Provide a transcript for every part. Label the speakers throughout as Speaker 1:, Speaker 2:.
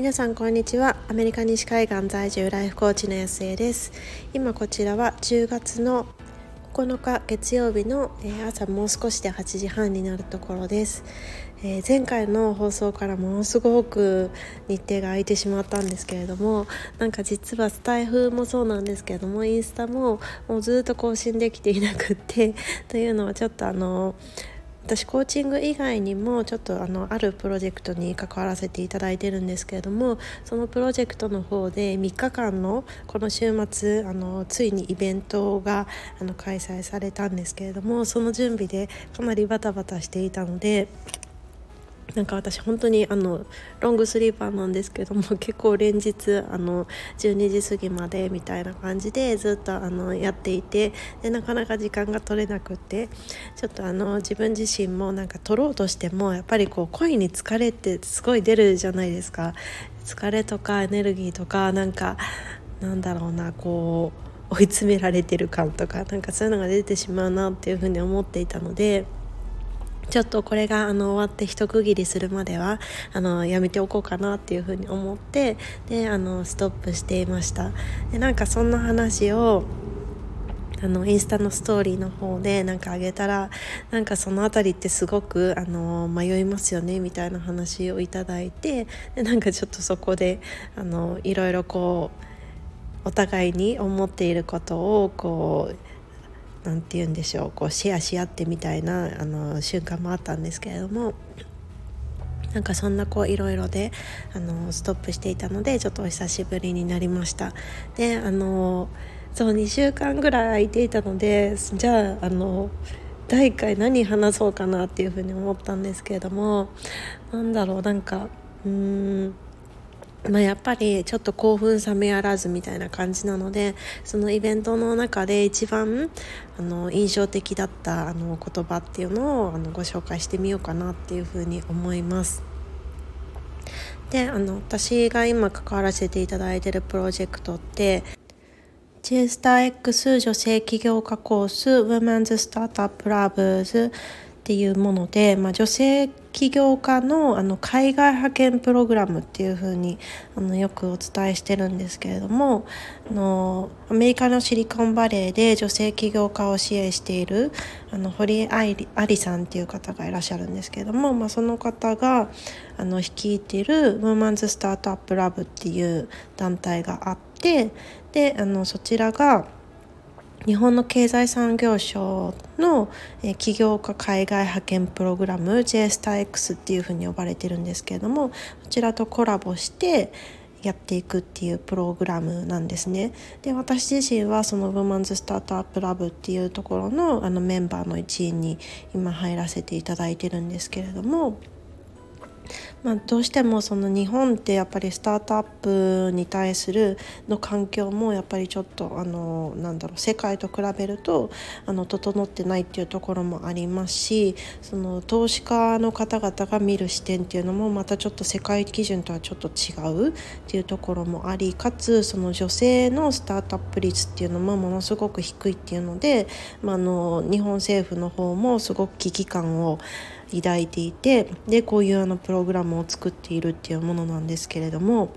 Speaker 1: 皆さんこんにちは。アメリカ西海岸在住ライフコーチの安江です。今こちらは10月の9日月曜日の朝もう少しで8時半になるところです、えー、前回の放送からものすごく日程が空いてしまったんですけれどもなんか実はスタイフもそうなんですけれどもインスタももうずっと更新できていなくってというのはちょっとあの私コーチング以外にもちょっとあのあるプロジェクトに関わらせていただいてるんですけれどもそのプロジェクトの方で3日間のこの週末あのついにイベントがあの開催されたんですけれどもその準備でかなりバタバタしていたので。なんか私本当にあのロングスリーパーなんですけども 結構連日あの12時過ぎまでみたいな感じでずっとあのやっていてでなかなか時間が取れなくってちょっとあの自分自身もなんか取ろうとしてもやっぱりこう声に疲れってすごい出るじゃないですか疲れとかエネルギーとかなんかなんだろうなこう追い詰められてる感とかなんかそういうのが出てしまうなっていうふうに思っていたので。ちょっとこれがあの終わって一区切りするまではあのやめておこうかなっていうふうに思ってであのストップしていました。でなんかそんな話をあのインスタのストーリーの方でなんかあげたらなんかその辺りってすごくあの迷いますよねみたいな話をいただいてでなんかちょっとそこであのいろいろこうお互いに思っていることをこう何て言うんでしょうこうシェアし合ってみたいなあの瞬間もあったんですけれどもなんかそんなこういろいろであのストップしていたのでちょっとお久しぶりになりました。であのそう2週間ぐらい空いていたのでじゃああの第1回何話そうかなっていうふうに思ったんですけれどもなんだろうなんかうーんまあ、やっぱりちょっと興奮冷めやらずみたいな感じなのでそのイベントの中で一番あの印象的だったあの言葉っていうのをあのご紹介してみようかなっていうふうに思います。であの私が今関わらせていただいてるプロジェクトって J スター X 女性起業家コース Women's Startup Labs っていうもので、まあ、女性起業家のあの海外派遣プログラムっていう風にあによくお伝えしてるんですけれどもあのアメリカのシリコンバレーで女性起業家を支援しているあの堀愛理さんっていう方がいらっしゃるんですけれども、まあ、その方があの率いているウーマンズ・スタートアップ・ラブっていう団体があってであのそちらが日本の経済産業省の起業家海外派遣プログラム j スター x っていうふうに呼ばれてるんですけれどもこちらとコラボしてやっていくっていうプログラムなんですね。で私自身はそのウーマンズスタートアップラブっていうところのあのメンバーの一員に今入らせていただいてるんですけれども。まあ、どうしてもその日本ってやっぱりスタートアップに対するの環境もやっぱりちょっとあのなんだろう世界と比べるとあの整ってないっていうところもありますしその投資家の方々が見る視点っていうのもまたちょっと世界基準とはちょっと違うっていうところもありかつその女性のスタートアップ率っていうのもものすごく低いっていうので、まあ、あの日本政府の方もすごく危機感を抱いていてでこういうあのプログラムを作っているっていうものなんですけれども。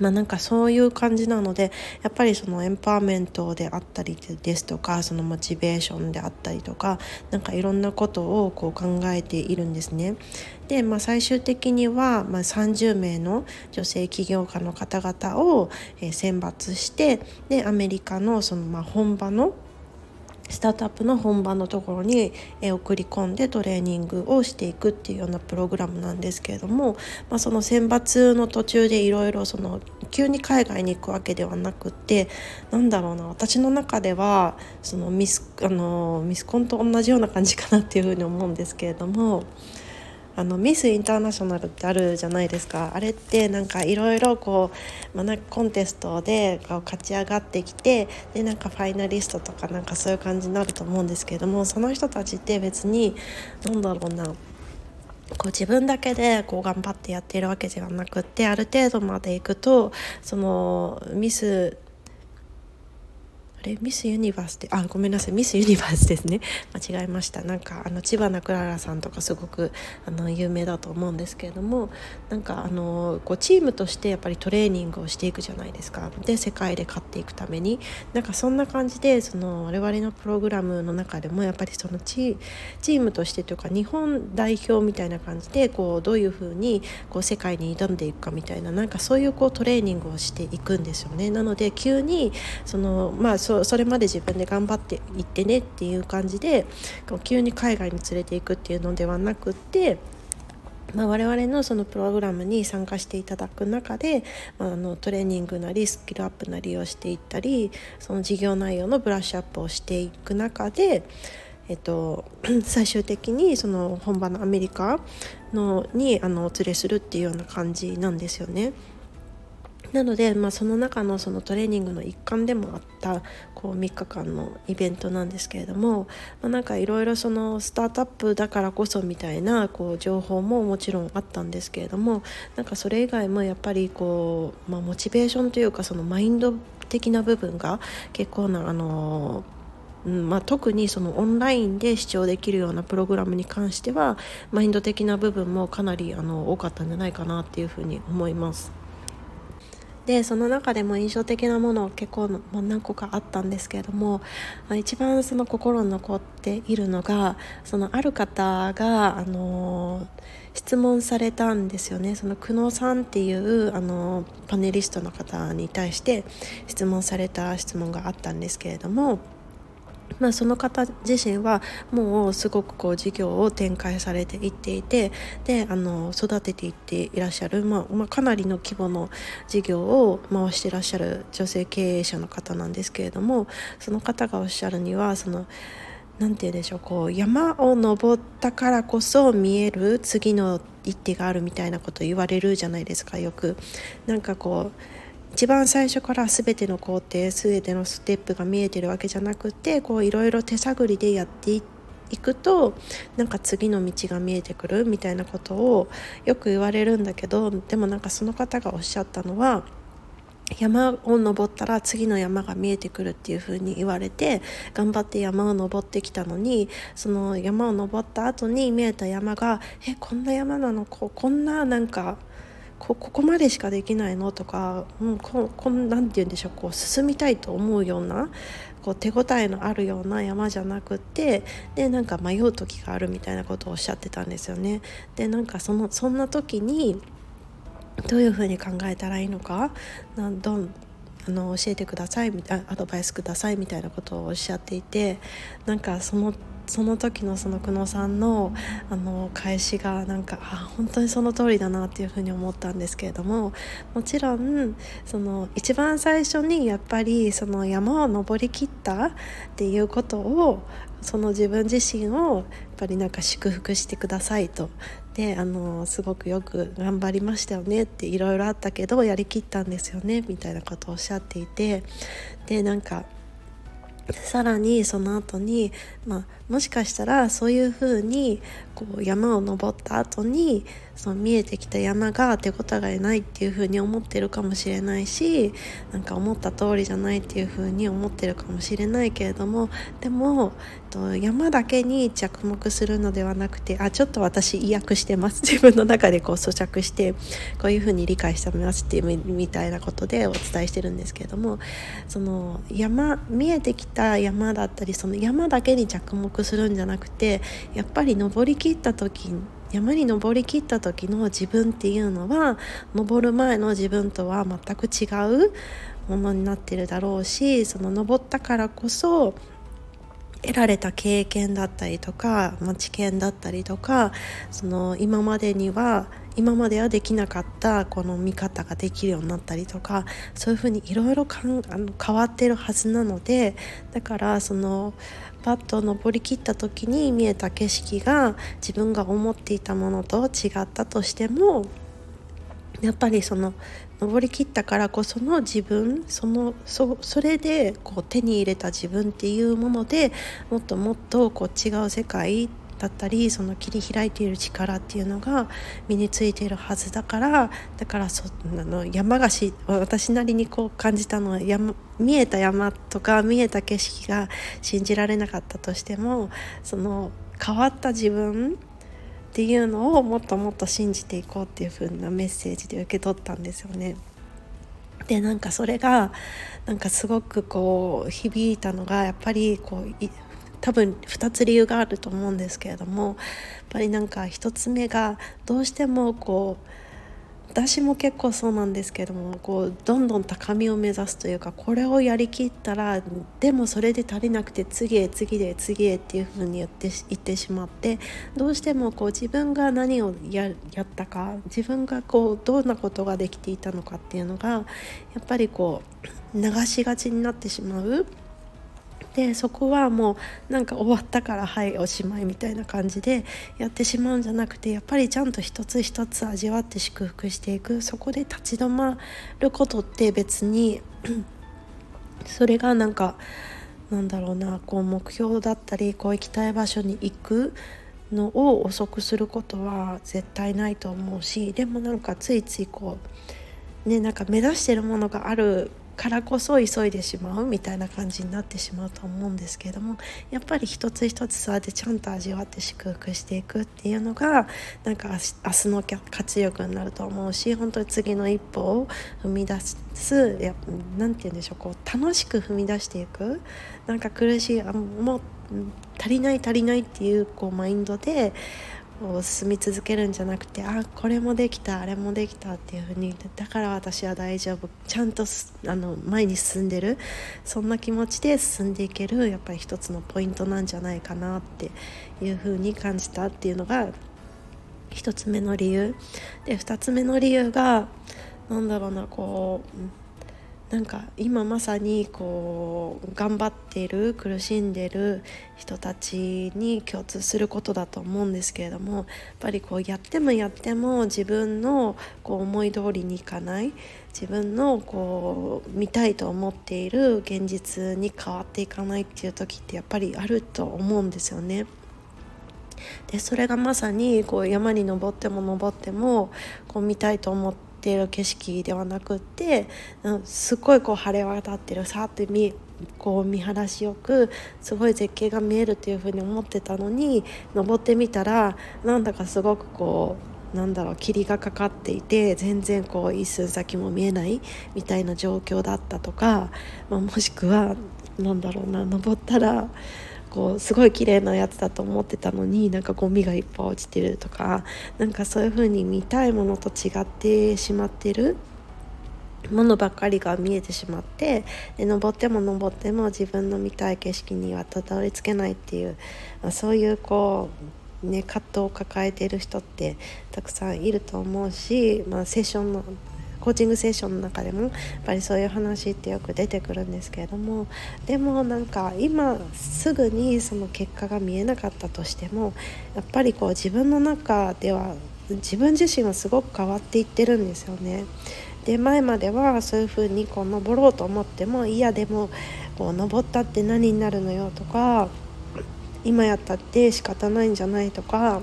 Speaker 1: まあ、なんかそういう感じなのでやっぱりそのエンパワーメントであったりですとかそのモチベーションであったりとかなんかいろんなことをこう考えているんですね。で、まあ、最終的には、まあ、30名の女性起業家の方々を選抜してでアメリカのそのまあ本場のスタートアップの本番のところに送り込んでトレーニングをしていくっていうようなプログラムなんですけれども、まあ、その選抜の途中でいろいろその急に海外に行くわけではなくってなんだろうな私の中ではそのミスあのミスコンと同じような感じかなっていうふうに思うんですけれども。あのミスインターナショナルってあるじゃないですか。あれってなんかいろいろこう、まあ、コンテストでこう勝ち上がってきてでなんかファイナリストとかなんかそういう感じになると思うんですけれどもその人たちって別に何だろうな。こう自分だけでこう頑張ってやっているわけではなくってある程度までいくとそのミスあれミスユニバースであごめんなさいミスユニバースですね。間違えました。なんかあの千葉なクララさんとかすごくあの有名だと思うんですけれどもなんかあのこうチームとしてやっぱりトレーニングをしていくじゃないですか。で世界で勝っていくために。なんかそんな感じでその我々のプログラムの中でもやっぱりそのチチームとしてというか日本代表みたいな感じでこうどういうふうにこう世界に挑んでいくかみたいななんかそういうこうトレーニングをしていくんですよね。なので急にそのまあそそれまで自分で頑張っていってねっていう感じで急に海外に連れていくっていうのではなくってまあ、我々のそのプログラムに参加していただく中で、まあ、あのトレーニングなりスキルアップなりをしていったりその事業内容のブラッシュアップをしていく中で、えっと、最終的にその本場のアメリカのにあのお連れするっていうような感じなんですよね。なので、まあ、その中のそのトレーニングの一環でもあったこう3日間のイベントなんですけれども、まあ、なんかいろいろスタートアップだからこそみたいなこう情報ももちろんあったんですけれどもなんかそれ以外もやっぱりこう、まあ、モチベーションというかそのマインド的な部分が結構なあのうんまあ、特にそのオンラインで視聴できるようなプログラムに関してはマインド的な部分もかなりあの多かったんじゃないかなっていうふうに思います。でその中でも印象的なものを結構、ま、何個かあったんですけれども、一番その心に残っているのがそのある方が、あの質問されたんですよねその久野さんっていう、あのパネリストの方に対して質問された質問があったんですけれども。まあ、その方自身はもうすごくこう事業を展開されていっていてであの育てていっていらっしゃる、まあ、まあ、かなりの規模の事業を回していらっしゃる女性経営者の方なんですけれどもその方がおっしゃるにはその何て言うんでしょうこう山を登ったからこそ見える次の一手があるみたいなこと言われるじゃないですかよく。なんかこう一番最初から全ての工程全てのステップが見えてるわけじゃなくてこういろいろ手探りでやっていくとなんか次の道が見えてくるみたいなことをよく言われるんだけどでもなんかその方がおっしゃったのは山を登ったら次の山が見えてくるっていう風に言われて頑張って山を登ってきたのにその山を登った後に見えた山がえこんな山なの？ここんななんかここまでしかできないのとか、うん、ここなんて言うんでしょうこう進みたいと思うようなこう手応えのあるような山じゃなくってでなんか迷う時があるみたいなことをおっしゃってたんですよね。でなんかそのそんな時にどういうふうに考えたらいいのかなんどんあの教えてくださいみたいなアドバイスくださいみたいなことをおっしゃっていてなんかそのその時のその久野さんのあの返しがなんかあ本当にその通りだなっていうふうに思ったんですけれどももちろんその一番最初にやっぱりその山を登りきったっていうことをその自分自身をやっぱりなんか祝福してくださいと。であのすごくよく頑張りましたよねっていろいろあったけどやりきったんですよねみたいなことをおっしゃっていて。でなんかさらにその後に、まあ、もしかしたらそういうふうにこう山を登った後にその見えてきた山が手応えがないっていうふうに思ってるかもしれないしなんか思った通りじゃないっていうふうに思ってるかもしれないけれどもでも山だけに着目するのではなくてあちょっと私意訳してます。自分の中でこう咀嚼してこういうふうに理解してますっていうみたいなことでお伝えしてるんですけれどもその山見えてきた山だったりその山だけに着目するんじゃなくてやっぱり登りきった時山に登りきった時の自分っていうのは登る前の自分とは全く違うものになってるだろうしその登ったからこそ得られた経験だったりとか、まあ、知見だったりとかその今までには今まではできなかったこの見方ができるようになったりとかそういうふうにいろいろ変わってるはずなのでだからそのパッと登りきった時に見えた景色が自分が思っていたものと違ったとしてもやっぱりその登りきったからこその自分そのそそれでこう手に入れた自分っていうものでもっともっとこう違う世界だったりその切り開いている力っていうのが身についているはずだからだからそあの山菓子私なりにこう感じたのは山見えた山とか見えた景色が信じられなかったとしてもその変わった自分っていうのをもっともっと信じていこうっていう風なメッセージで受け取ったんですよね。でなんかそれがなんかすごくこう響いたのがやっぱりこう多分2つ理由があると思うんですけれどもやっぱりなんか1つ目がどうしてもこう私も結構そうなんですけどもこうどんどん高みを目指すというかこれをやりきったらでもそれで足りなくて次へ次へ次へっていう風に言って言ってしまってどうしてもこう自分が何をやったか自分がこうどんなことができていたのかっていうのがやっぱりこう流しがちになってしまう。でそこはもうなんか終わったからはいおしまいみたいな感じでやってしまうんじゃなくてやっぱりちゃんと一つ一つ味わって祝福していく。そこで立ち止まることって別に それがなんかなんだろうなこう目標だったりこう行きたい場所に行くのを遅くすることは絶対ないと思うしでもなんかついついこうねなんか目指してるものがあるからこそ急いでしまうみたいな感じになってしまうと思うんですけれどもやっぱり一つ一つ座ってちゃんと味わって祝福していくっていうのがなんか明日の活力になると思うし本当に次の一歩を踏み出す何て言うんでしょうこう楽しく踏み出していくなんか苦しいあもう足りない足りないっていうこうマインドでを進み続けるんじゃなくてあこれもできたあれもできたっていう風にだから私は大丈夫。ちゃんとあの前に進んでる。そんな気持ちで進んでいけるやっぱり一つのポイントなんじゃないかなっていう風に感じたっていうのが1つ目の理由。で2つ目の理由が何だろうなこうなんか今まさにこう頑張ってる苦しんでる人たちに共通することだと思うんですけれどもやっぱりこうやってもやっても自分のこう思い通りにいかない自分のこう見たいと思っている現実に変わっていかないっていう時ってやっぱりあると思うんですよね。でそれがまさにこう山に登っても登ってもこう見たいと思ってっている景色ではなくって、うん、すごいこう晴れ渡ってるさって見こう見晴らしよくすごい絶景が見えるっていう風に思ってたのに登ってみたらなんだかすごくこうなんだろう霧がかかっていて全然こう一寸先も見えないみたいな状況だったとか、まあ、もしくは何だろうな登ったらこうすごい綺麗なやつだと思ってたのになんかゴミがいっぱい落ちてるとかなんかそういう風に見たいものと違ってしまってるものばっかりが見えてしまってで登っても登っても自分の見たい景色にはたどり着けないっていう、まあ、そういうこうね葛藤を抱えている人ってたくさんいると思うし、まあ、セッションのコーチングセッションの中でもやっぱりそういう話ってよく出てくるんですけれどもでもなんか今すぐにその結果が見えなかったとしてもやっぱりこう自分の中では自分自身はすごく変わっていってるんですよね。で前まではそういう風にこう登ろうと思ってもいやでもこう登ったって何になるのよとか今やったって仕方ないんじゃないとか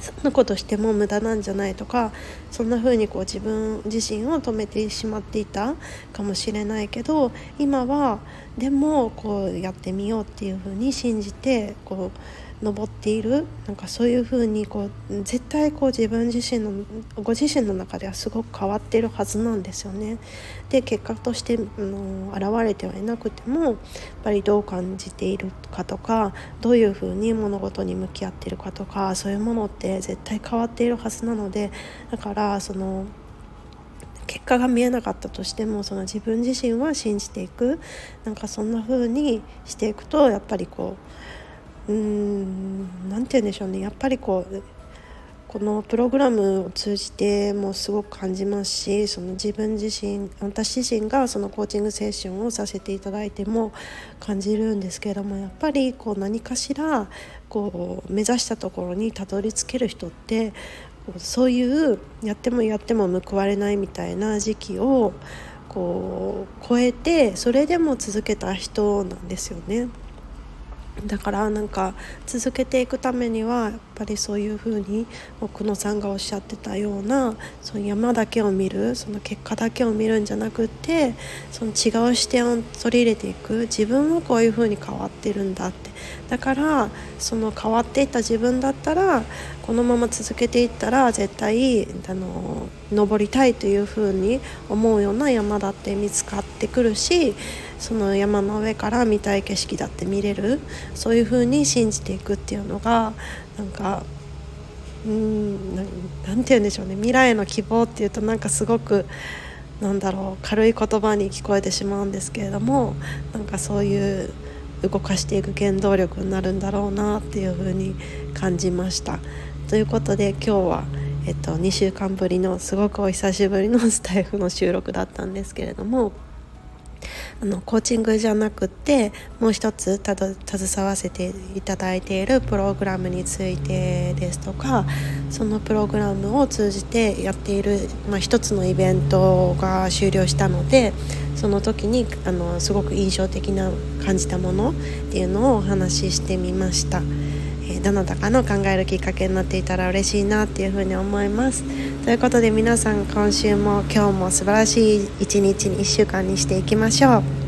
Speaker 1: そんなことしても無駄なんじゃないとかそんな風にこう自分自身を止めてしまっていたかもしれないけど今はでもこうやってみようっていう風に信じてこう登っているなんかそういう風にこう絶対こう自分自身のご自身の中ではすごく変わってるはずなんですよね。で結果としての現れてはいなくてもやっぱりどう感じているかとかどういう風に物事に向き合ってるかとかそういうものって絶対変わっているはずなのでだからその結果が見えなかったとしてもその自分自身は信じていく。なんかそんな風にしていくとやっぱりこううーん何て言うんでしょうね。やっぱりこうこのプログラムを通じてもすごく感じますしその自分自身私自身がそのコーチングセッションをさせていただいても感じるんですけれどもやっぱりこう何かしらこう目指したところにたどり着ける人ってそういうやってもやっても報われないみたいな時期をこう超えてそれでも続けた人なんですよね。だからなんか続けていくためにはやっぱりそういうふうに奥野さんがおっしゃってたようなその山だけを見るその結果だけを見るんじゃなくてその違う視点を取り入れていく。自分はこういうふうに変わってるんだって。だからその変わっていった自分だったらこのまま続けていったら絶対あの登りたいというふうに思うような山だって見つかってくるしその山の上から見たい景色だって見れるそういうふうに信じていくっていうのがなんかうんなんて言うんでしょうね未来の希望っていうとなんかすごくなんだろう軽い言葉に聞こえてしまうんですけれどもなんかそういう動かしていく原動力になるんだろうなっていうふうに感じました。ということで今日は、えっと、2週間ぶりのすごくお久しぶりのスタイフの収録だったんですけれどもあのコーチングじゃなくてもう一つた携わせていただいているプログラムについてですとかそのプログラムを通じてやっている、まあ、一つのイベントが終了したのでその時にあのすごく印象的な感じたものっていうのをお話ししてみました。どなたかの考えるきっかけになっていたら嬉しいなっていうふうに思います。ということで皆さん今週も今日も素晴らしい一日に1週間にしていきましょう。